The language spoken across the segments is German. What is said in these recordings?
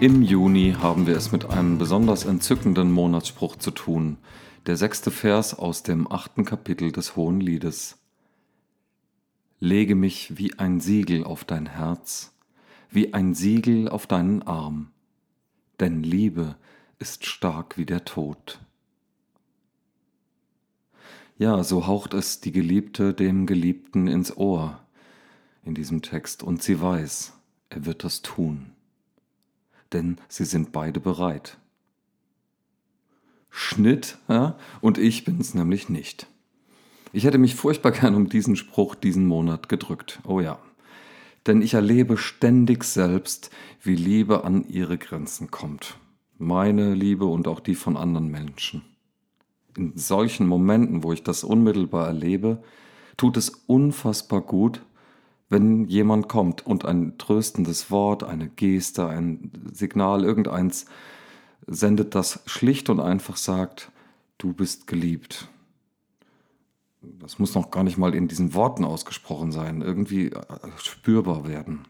Im Juni haben wir es mit einem besonders entzückenden Monatsspruch zu tun, der sechste Vers aus dem achten Kapitel des Hohen Liedes. Lege mich wie ein Siegel auf dein Herz, wie ein Siegel auf deinen Arm, denn Liebe ist stark wie der Tod. Ja, so haucht es die Geliebte dem Geliebten ins Ohr in diesem Text, und sie weiß, er wird das tun, denn sie sind beide bereit. Schnitt, ja, und ich bin es nämlich nicht. Ich hätte mich furchtbar gern um diesen Spruch diesen Monat gedrückt. Oh ja. Denn ich erlebe ständig selbst, wie Liebe an ihre Grenzen kommt. Meine Liebe und auch die von anderen Menschen. In solchen Momenten, wo ich das unmittelbar erlebe, tut es unfassbar gut, wenn jemand kommt und ein tröstendes Wort, eine Geste, ein Signal, irgendeins sendet, das schlicht und einfach sagt, du bist geliebt. Das muss noch gar nicht mal in diesen Worten ausgesprochen sein, irgendwie äh, spürbar werden.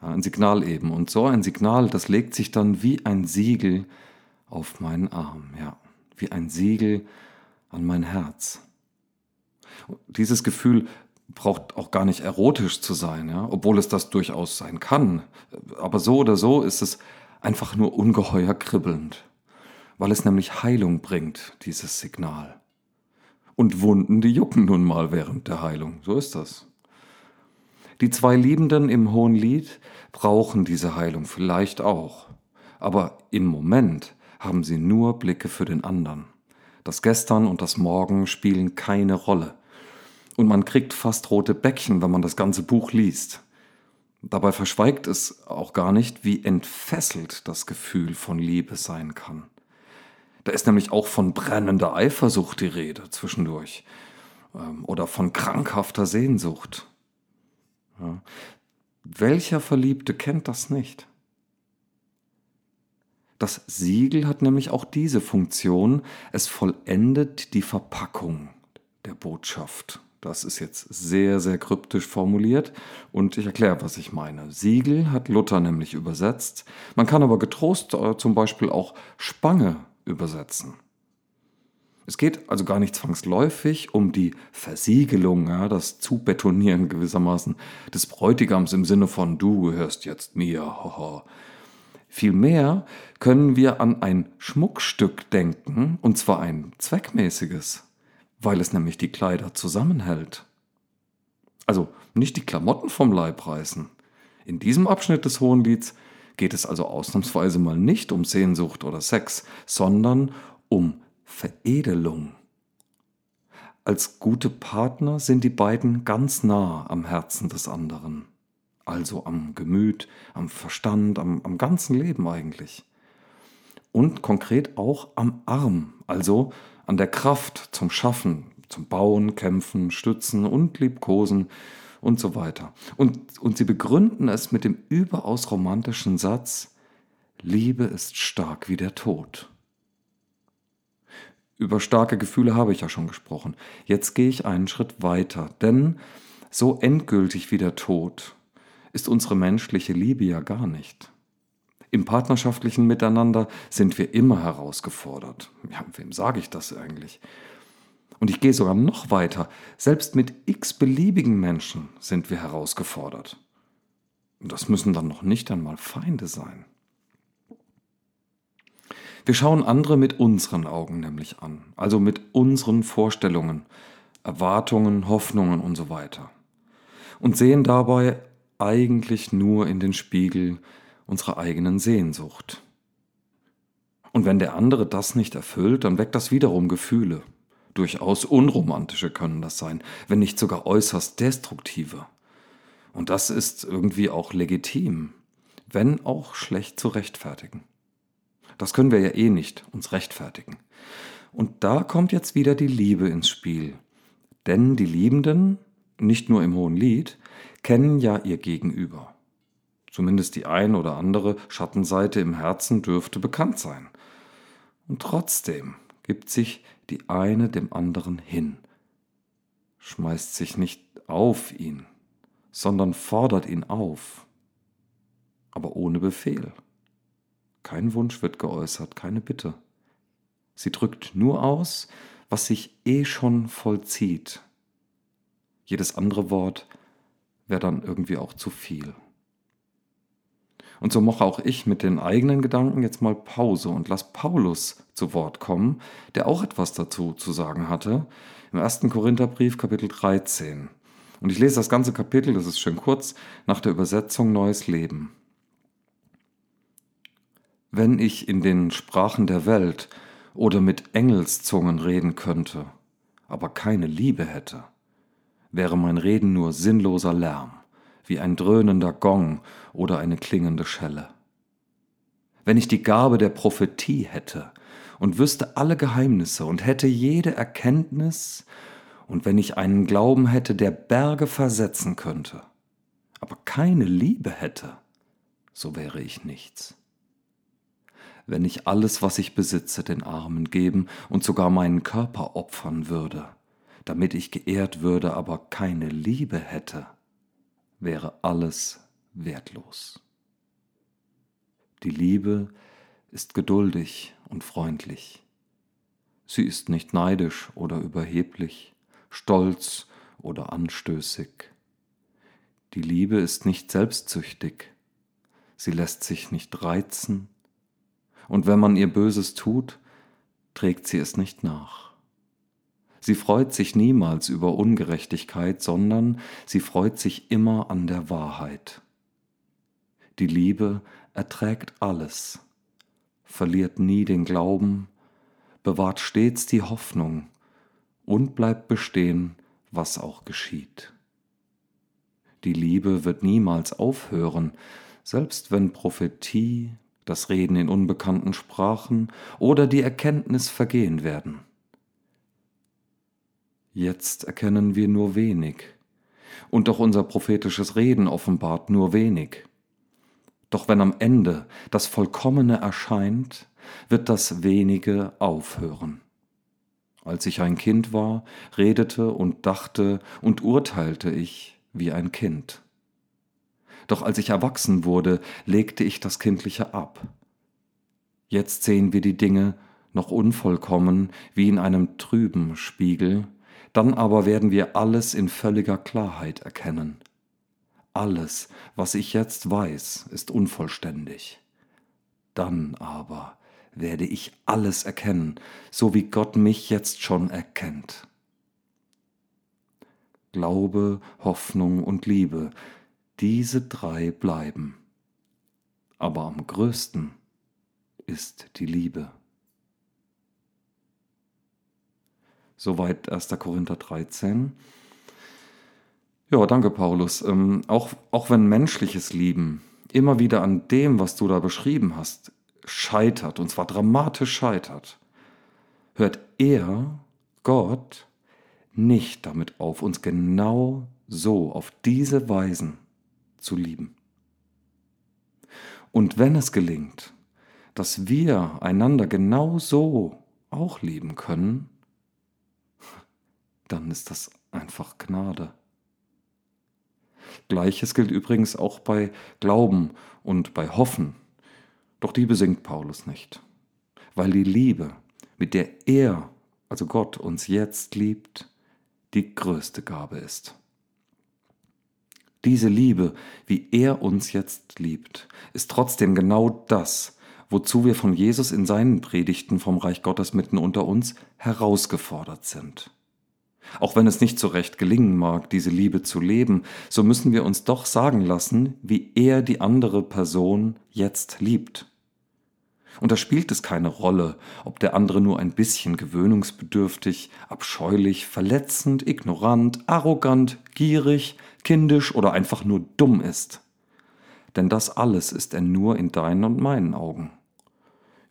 ein Signal eben. Und so ein Signal, das legt sich dann wie ein Siegel auf meinen Arm, ja, wie ein Siegel an mein Herz. Dieses Gefühl braucht auch gar nicht erotisch zu sein, ja, obwohl es das durchaus sein kann. Aber so oder so ist es einfach nur ungeheuer kribbelnd, weil es nämlich Heilung bringt, dieses Signal. Und Wunden, die jucken nun mal während der Heilung, so ist das. Die zwei Liebenden im Hohen Lied brauchen diese Heilung vielleicht auch, aber im Moment haben sie nur Blicke für den anderen. Das Gestern und das Morgen spielen keine Rolle. Und man kriegt fast rote Bäckchen, wenn man das ganze Buch liest. Dabei verschweigt es auch gar nicht, wie entfesselt das Gefühl von Liebe sein kann. Da ist nämlich auch von brennender Eifersucht die Rede zwischendurch ähm, oder von krankhafter Sehnsucht. Ja. Welcher Verliebte kennt das nicht? Das Siegel hat nämlich auch diese Funktion, es vollendet die Verpackung der Botschaft. Das ist jetzt sehr, sehr kryptisch formuliert und ich erkläre, was ich meine. Siegel hat Luther nämlich übersetzt. Man kann aber getrost äh, zum Beispiel auch Spange übersetzen. Es geht also gar nicht zwangsläufig um die Versiegelung, ja, das Zubetonieren gewissermaßen des Bräutigams im Sinne von du gehörst jetzt mir. Haha. Vielmehr können wir an ein Schmuckstück denken, und zwar ein zweckmäßiges weil es nämlich die Kleider zusammenhält. Also nicht die Klamotten vom Leib reißen. In diesem Abschnitt des Hohenlieds geht es also ausnahmsweise mal nicht um Sehnsucht oder Sex, sondern um Veredelung. Als gute Partner sind die beiden ganz nah am Herzen des anderen, also am Gemüt, am Verstand, am, am ganzen Leben eigentlich. Und konkret auch am Arm, also an der Kraft zum Schaffen, zum Bauen, Kämpfen, Stützen und Liebkosen und so weiter. Und, und sie begründen es mit dem überaus romantischen Satz, Liebe ist stark wie der Tod. Über starke Gefühle habe ich ja schon gesprochen. Jetzt gehe ich einen Schritt weiter, denn so endgültig wie der Tod ist unsere menschliche Liebe ja gar nicht. Im partnerschaftlichen Miteinander sind wir immer herausgefordert. Ja, wem sage ich das eigentlich? Und ich gehe sogar noch weiter. Selbst mit x beliebigen Menschen sind wir herausgefordert. Und das müssen dann noch nicht einmal Feinde sein. Wir schauen andere mit unseren Augen nämlich an, also mit unseren Vorstellungen, Erwartungen, Hoffnungen und so weiter. Und sehen dabei eigentlich nur in den Spiegel unserer eigenen Sehnsucht. Und wenn der andere das nicht erfüllt, dann weckt das wiederum Gefühle. Durchaus unromantische können das sein, wenn nicht sogar äußerst destruktive. Und das ist irgendwie auch legitim, wenn auch schlecht zu rechtfertigen. Das können wir ja eh nicht uns rechtfertigen. Und da kommt jetzt wieder die Liebe ins Spiel. Denn die Liebenden, nicht nur im Hohen Lied, kennen ja ihr Gegenüber. Zumindest die ein oder andere Schattenseite im Herzen dürfte bekannt sein. Und trotzdem gibt sich die eine dem anderen hin, schmeißt sich nicht auf ihn, sondern fordert ihn auf, aber ohne Befehl, Kein Wunsch wird geäußert, keine Bitte. Sie drückt nur aus, was sich eh schon vollzieht. Jedes andere Wort wäre dann irgendwie auch zu viel. Und so mache auch ich mit den eigenen Gedanken jetzt mal Pause und lass Paulus zu Wort kommen, der auch etwas dazu zu sagen hatte, im 1. Korintherbrief Kapitel 13. Und ich lese das ganze Kapitel, das ist schön kurz, nach der Übersetzung Neues Leben. Wenn ich in den Sprachen der Welt oder mit Engelszungen reden könnte, aber keine Liebe hätte, wäre mein Reden nur sinnloser Lärm wie ein dröhnender Gong oder eine klingende Schelle. Wenn ich die Gabe der Prophetie hätte und wüsste alle Geheimnisse und hätte jede Erkenntnis, und wenn ich einen Glauben hätte, der Berge versetzen könnte, aber keine Liebe hätte, so wäre ich nichts. Wenn ich alles, was ich besitze, den Armen geben und sogar meinen Körper opfern würde, damit ich geehrt würde, aber keine Liebe hätte, wäre alles wertlos. Die Liebe ist geduldig und freundlich. Sie ist nicht neidisch oder überheblich, stolz oder anstößig. Die Liebe ist nicht selbstsüchtig. Sie lässt sich nicht reizen. Und wenn man ihr Böses tut, trägt sie es nicht nach. Sie freut sich niemals über Ungerechtigkeit, sondern sie freut sich immer an der Wahrheit. Die Liebe erträgt alles, verliert nie den Glauben, bewahrt stets die Hoffnung und bleibt bestehen, was auch geschieht. Die Liebe wird niemals aufhören, selbst wenn Prophetie, das Reden in unbekannten Sprachen oder die Erkenntnis vergehen werden. Jetzt erkennen wir nur wenig, und auch unser prophetisches Reden offenbart nur wenig. Doch wenn am Ende das Vollkommene erscheint, wird das wenige aufhören. Als ich ein Kind war, redete und dachte und urteilte ich wie ein Kind. Doch als ich erwachsen wurde, legte ich das Kindliche ab. Jetzt sehen wir die Dinge noch unvollkommen wie in einem trüben Spiegel, dann aber werden wir alles in völliger Klarheit erkennen. Alles, was ich jetzt weiß, ist unvollständig. Dann aber werde ich alles erkennen, so wie Gott mich jetzt schon erkennt. Glaube, Hoffnung und Liebe, diese drei bleiben. Aber am größten ist die Liebe. Soweit 1. Korinther 13. Ja, danke, Paulus. Ähm, auch, auch wenn menschliches Lieben immer wieder an dem, was du da beschrieben hast, scheitert, und zwar dramatisch scheitert, hört er, Gott, nicht damit auf, uns genau so, auf diese Weisen zu lieben. Und wenn es gelingt, dass wir einander genau so auch lieben können, dann ist das einfach Gnade. Gleiches gilt übrigens auch bei Glauben und bei Hoffen. Doch die besingt Paulus nicht, weil die Liebe, mit der er, also Gott, uns jetzt liebt, die größte Gabe ist. Diese Liebe, wie er uns jetzt liebt, ist trotzdem genau das, wozu wir von Jesus in seinen Predigten vom Reich Gottes mitten unter uns herausgefordert sind. Auch wenn es nicht so recht gelingen mag, diese Liebe zu leben, so müssen wir uns doch sagen lassen, wie er die andere Person jetzt liebt. Und da spielt es keine Rolle, ob der andere nur ein bisschen gewöhnungsbedürftig, abscheulich, verletzend, ignorant, arrogant, gierig, kindisch oder einfach nur dumm ist. Denn das alles ist er nur in deinen und meinen Augen.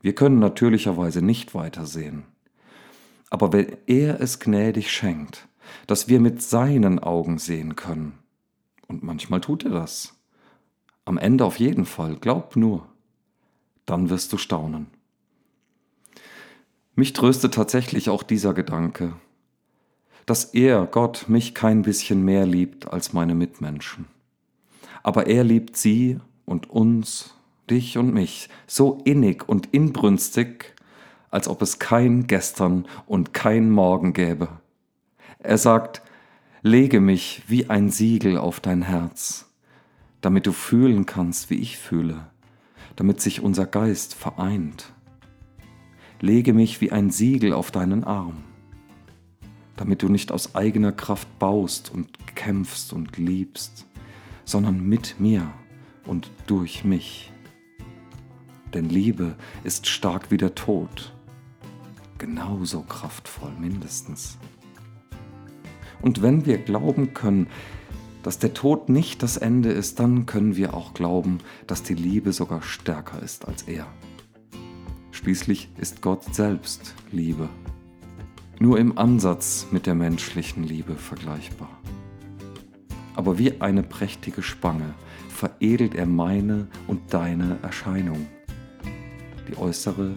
Wir können natürlicherweise nicht weitersehen. Aber wenn er es gnädig schenkt, dass wir mit seinen Augen sehen können, und manchmal tut er das, am Ende auf jeden Fall, glaub nur, dann wirst du staunen. Mich tröstet tatsächlich auch dieser Gedanke, dass er, Gott, mich kein bisschen mehr liebt als meine Mitmenschen. Aber er liebt sie und uns, dich und mich, so innig und inbrünstig, als ob es kein Gestern und kein Morgen gäbe. Er sagt, lege mich wie ein Siegel auf dein Herz, damit du fühlen kannst, wie ich fühle, damit sich unser Geist vereint. Lege mich wie ein Siegel auf deinen Arm, damit du nicht aus eigener Kraft baust und kämpfst und liebst, sondern mit mir und durch mich. Denn Liebe ist stark wie der Tod genauso kraftvoll mindestens. Und wenn wir glauben können, dass der Tod nicht das Ende ist, dann können wir auch glauben, dass die Liebe sogar stärker ist als er. Schließlich ist Gott selbst Liebe, nur im Ansatz mit der menschlichen Liebe vergleichbar. Aber wie eine prächtige Spange veredelt er meine und deine Erscheinung, die äußere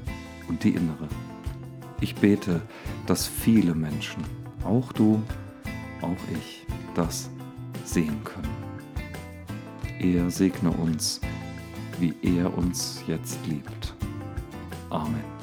und die innere. Ich bete, dass viele Menschen, auch du, auch ich, das sehen können. Er segne uns, wie er uns jetzt liebt. Amen.